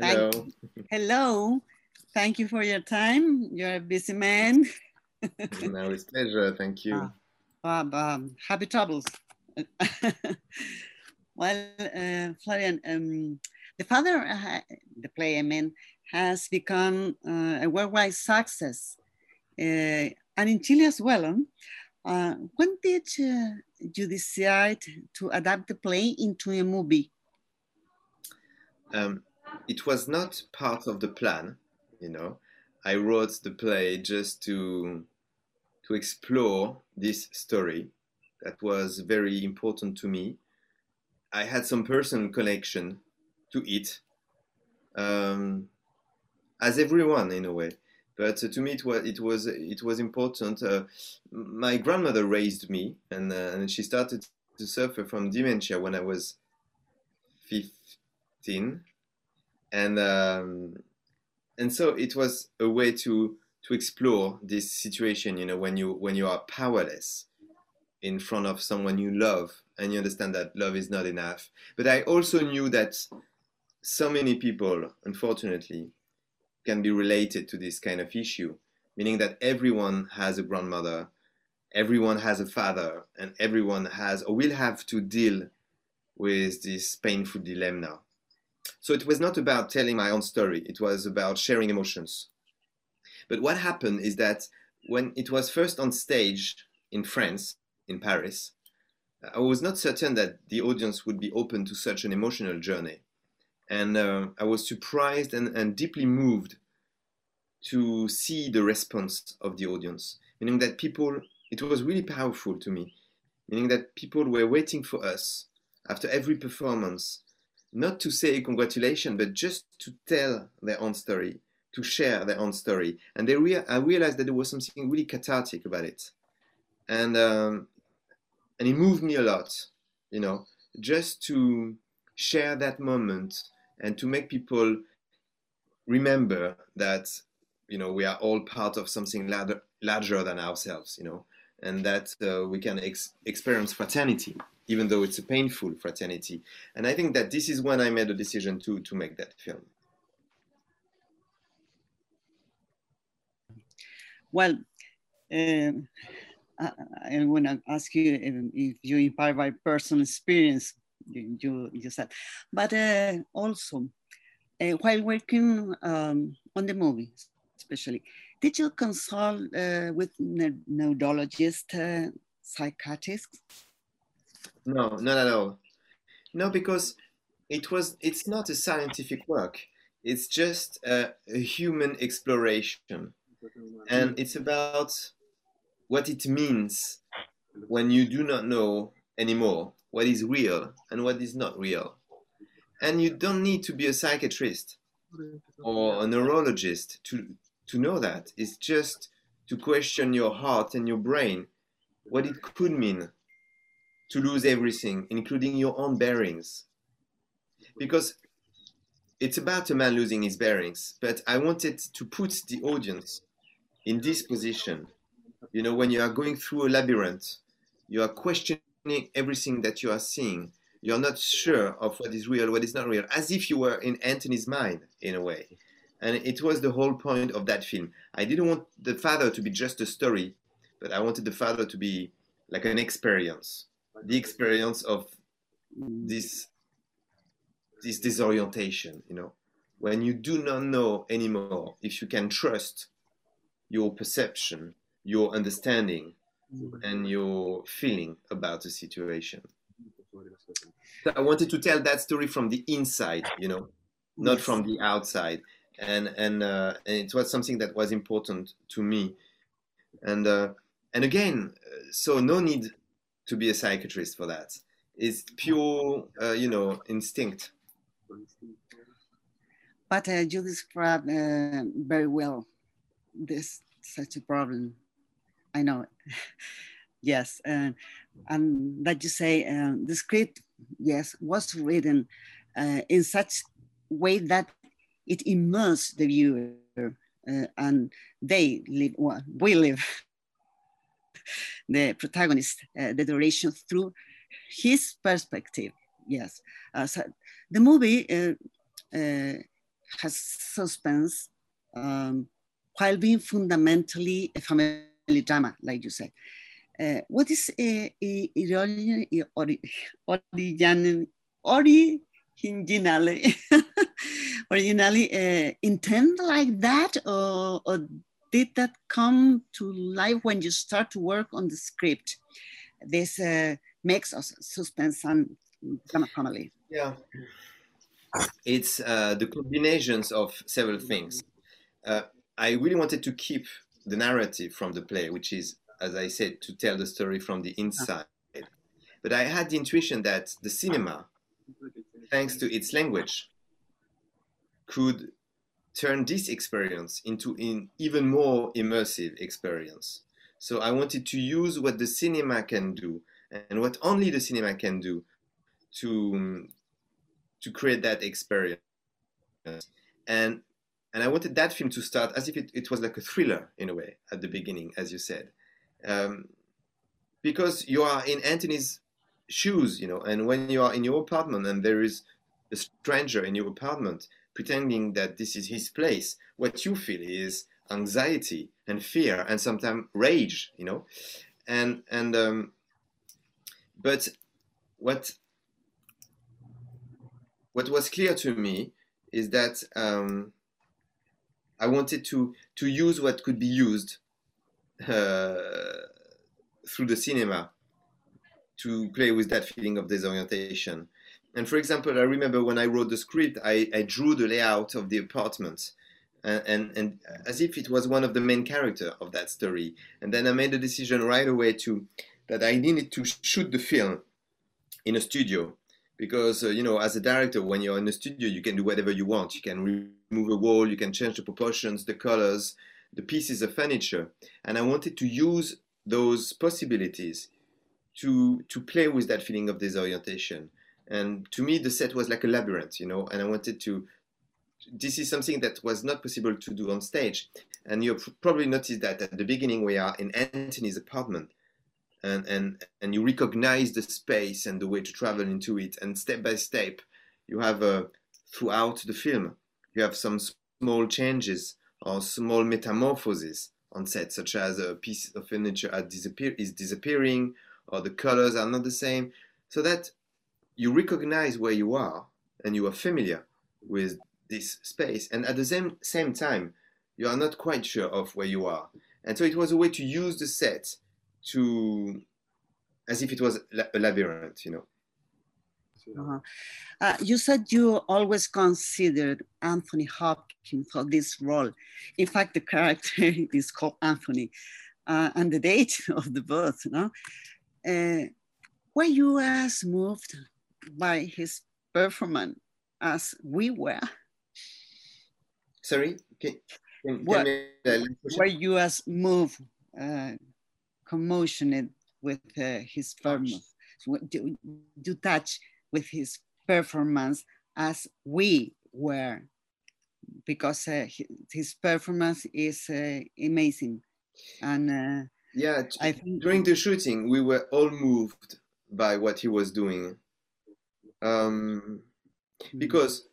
Hello. Thank, hello. Thank you for your time. You're a busy man. no, it's pleasure. Thank you. Uh, um, happy travels. well, uh, Florian, um, the father, uh, the play, I mean, has become uh, a worldwide success, uh, and in Chile as well. Huh? when did you decide to adapt the play into a movie? Um, it was not part of the plan, you know. I wrote the play just to to explore this story that was very important to me. I had some personal connection to it, um, as everyone in a way. But to me, it was it was it was important. Uh, my grandmother raised me, and uh, and she started to suffer from dementia when I was fifteen, and um, and so it was a way to to explore this situation. You know, when you when you are powerless in front of someone you love, and you understand that love is not enough. But I also knew that so many people, unfortunately, can be related to this kind of issue, meaning that everyone has a grandmother, everyone has a father, and everyone has or will have to deal with this painful dilemma. So it was not about telling my own story, it was about sharing emotions. But what happened is that when it was first on stage in France, in Paris, I was not certain that the audience would be open to such an emotional journey. And uh, I was surprised and, and deeply moved to see the response of the audience, meaning that people, it was really powerful to me, meaning that people were waiting for us after every performance not to say congratulations, but just to tell their own story, to share their own story. And they rea- I realized that there was something really cathartic about it, and um, and it moved me a lot, you know, just to share that moment and to make people remember that you know we are all part of something larger, larger than ourselves, you know, and that uh, we can ex- experience fraternity even though it's a painful fraternity. And I think that this is when I made a decision to to make that film. Well, um, I, I want to ask you if, if you inspired by personal experience. You, you, you said, but uh, also uh, while working um, on the movie, especially, did you consult uh, with neurologists, uh, psychiatrists? No, not at all. No, because it was. It's not a scientific work. It's just a, a human exploration, and it's about what it means when you do not know anymore what is real and what is not real. And you don't need to be a psychiatrist or a neurologist to to know that. It's just to question your heart and your brain, what it could mean to lose everything, including your own bearings. Because it's about a man losing his bearings, but I wanted to put the audience in this position. You know, when you are going through a labyrinth, you are questioning everything that you are seeing. You're not sure of what is real, what is not real, as if you were in Anthony's mind, in a way. And it was the whole point of that film. I didn't want the father to be just a story, but I wanted the father to be like an experience. The experience of this this disorientation you know. When you do not know anymore if you can trust your perception your understanding and your feeling about the situation. So i wanted to tell that story from the inside you know not from the outside and and, uh, and it was something that was important to me and uh, and again so no need to be a psychiatrist for that. It's pure, uh, you know, instinct. But uh, you describe uh, very well this such a problem. I know. yes, uh, and that you say uh, the script, yes, was written in such way that it immersed the viewer, uh, and they live. Well, we live the protagonist, uh, the duration through his perspective. Yes, uh, so the movie uh, uh, has suspense um, while being fundamentally a family drama, like you said. Uh, what is uh, originally, originally, originally uh, intended like that, or, or did that come to life when you start to work on the script? This uh, makes us suspense and drama family. Yeah, it's uh, the combinations of several things. Uh, I really wanted to keep the narrative from the play, which is, as I said, to tell the story from the inside. But I had the intuition that the cinema, thanks to its language, could turn this experience into an even more immersive experience. So I wanted to use what the cinema can do and what only the cinema can do to to create that experience. And and I wanted that film to start as if it, it was like a thriller in a way at the beginning, as you said, um, because you are in Anthony's shoes, you know, and when you are in your apartment and there is a stranger in your apartment pretending that this is his place, what you feel is anxiety and fear and sometimes rage, you know, and and um, but what what was clear to me is that um, I wanted to to use what could be used uh, through the cinema to play with that feeling of disorientation. And for example, I remember when I wrote the script, I, I drew the layout of the apartment. And, and, and as if it was one of the main character of that story. And then I made the decision right away to that I needed to shoot the film in a studio because uh, you know as a director when you're in a studio you can do whatever you want you can remove a wall you can change the proportions the colors the pieces of furniture and i wanted to use those possibilities to to play with that feeling of disorientation and to me the set was like a labyrinth you know and i wanted to this is something that was not possible to do on stage. And you probably noticed that at the beginning we are in anthony's apartment. And and and you recognize the space and the way to travel into it. And step by step you have uh, throughout the film you have some small changes or small metamorphoses on set such as a piece of furniture disappear- is disappearing or the colors are not the same. So that you recognize where you are and you are familiar with this space and at the same, same time you are not quite sure of where you are and so it was a way to use the set to as if it was a labyrinth, you know. Uh-huh. Uh, you said you always considered Anthony Hopkins for this role. In fact, the character is called Anthony, uh, and the date of the birth. Know, uh, were you as moved by his performance as we were? Sorry, can, can, what, were you as moved uh, commotioned with uh, his performance, do, do touch with his performance as we were, because uh, his performance is uh, amazing. And uh, yeah, I think during the shooting, we were all moved by what he was doing. Um, hmm. because,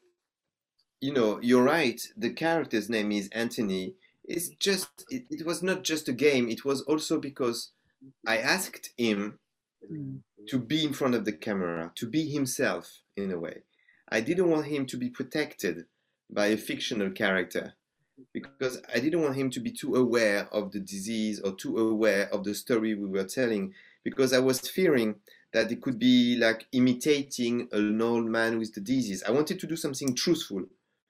you know, you're right, the character's name is Anthony it's just it, it, was not just a game it was also because i asked him mm. to be in front of the camera to be himself in a way i didn't want him to be protected by a fictional character because i didn't want him to be too aware of the disease or too aware of the story we were telling because i was fearing that it could be like imitating an old man with the disease i wanted to do something truthful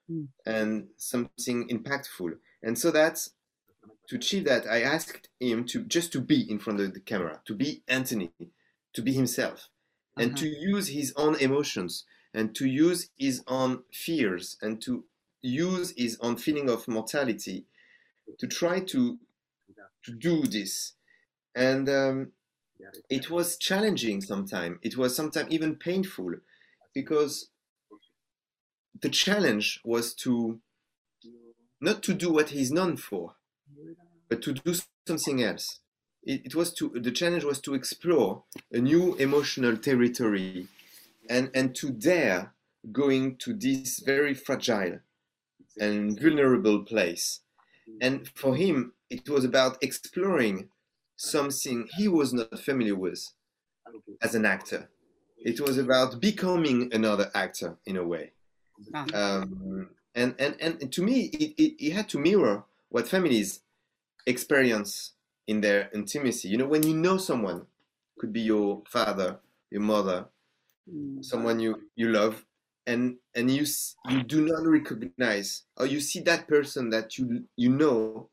mm. and something impactful and so that to achieve that, I asked him to just to be in front of the camera, to be Anthony, to be himself, and uh-huh. to use his own emotions, and to use his own fears, and to use his own feeling of mortality, to try to to do this. And um, it was challenging sometimes. It was sometimes even painful, because the challenge was to not to do what he's known for, but to do something else. It, it was to the challenge was to explore a new emotional territory, and and to dare going to this very fragile and vulnerable place. And for him, it was about exploring something he was not familiar with as an actor. It was about becoming another actor in a way. Ah. Um, and, and, and to me, it, it, it had to mirror what families experience in their intimacy. You know, when you know someone, could be your father, your mother, Mm. someone you, you love, and and you you do not recognize or you see that person that you you know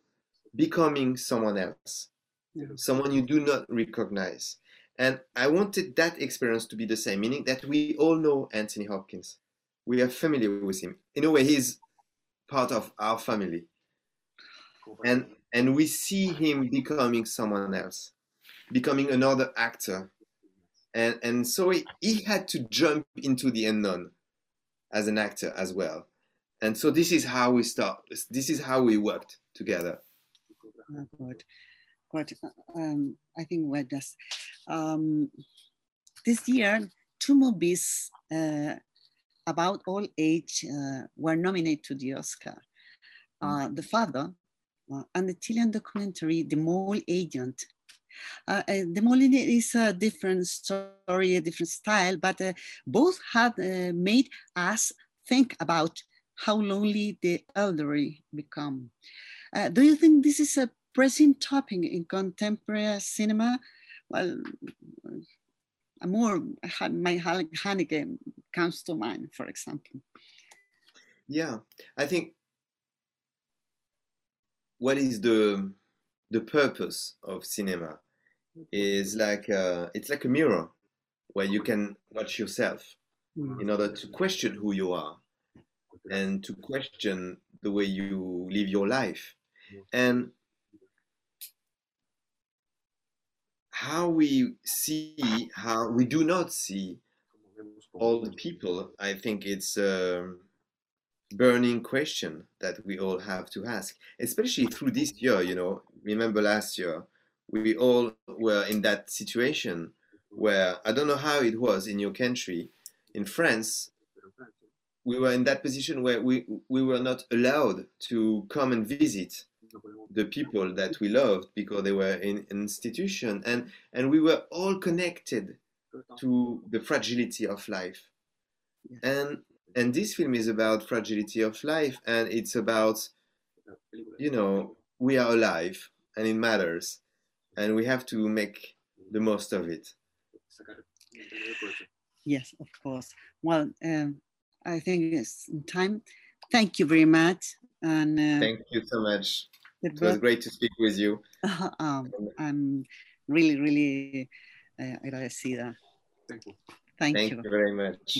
becoming someone else Yeah. someone you do not recognize. And i wanted that experience to be the same meaning that we all know anthony hopkins. We are familiar with him. In a way he's part of our family. And and we see him becoming someone else becoming another actor. And and so he, he had to jump into the unknown as an actor as well. And so this is how we start this is how we worked together. Oh, good. Good. Um, I think we're just um, this year, two movies uh, about all age uh, were nominated to the Oscar. Uh, the Father uh, and the Chilean documentary The Mole Agent. Uh, uh, the Mole Agent is a different story, a different style, but uh, both had uh, made us think about how lonely the elderly become. Uh, do you think this is a pressing topic in contemporary cinema? Well, Amour my Haneke comes to mind, for example. yeah i think what is the the purpose of cinema is like uh, it's like a mirror where you can watch yourself in order to question who you are and to question the way you live your life and how we see how we do not see all the people i think it's a burning question that we all have to ask especially through this year you know. Remember last year we all were in that situation where i don't know how it was in your country in france we were in that position where we we were not allowed to come and visit the people that we loved because they were in an institution. And and we were all connected to the fragility of life. And and this film is about fragility of life. And it's about you know we are alive and it matters. And we have to make the most of it. Yes, of course. Well, um, I think it's time. Thank you very much. And uh, thank you so much the it was book- great to speak with you um, I'm really, really uh, agradecida. Thank, thank you. Thank you very much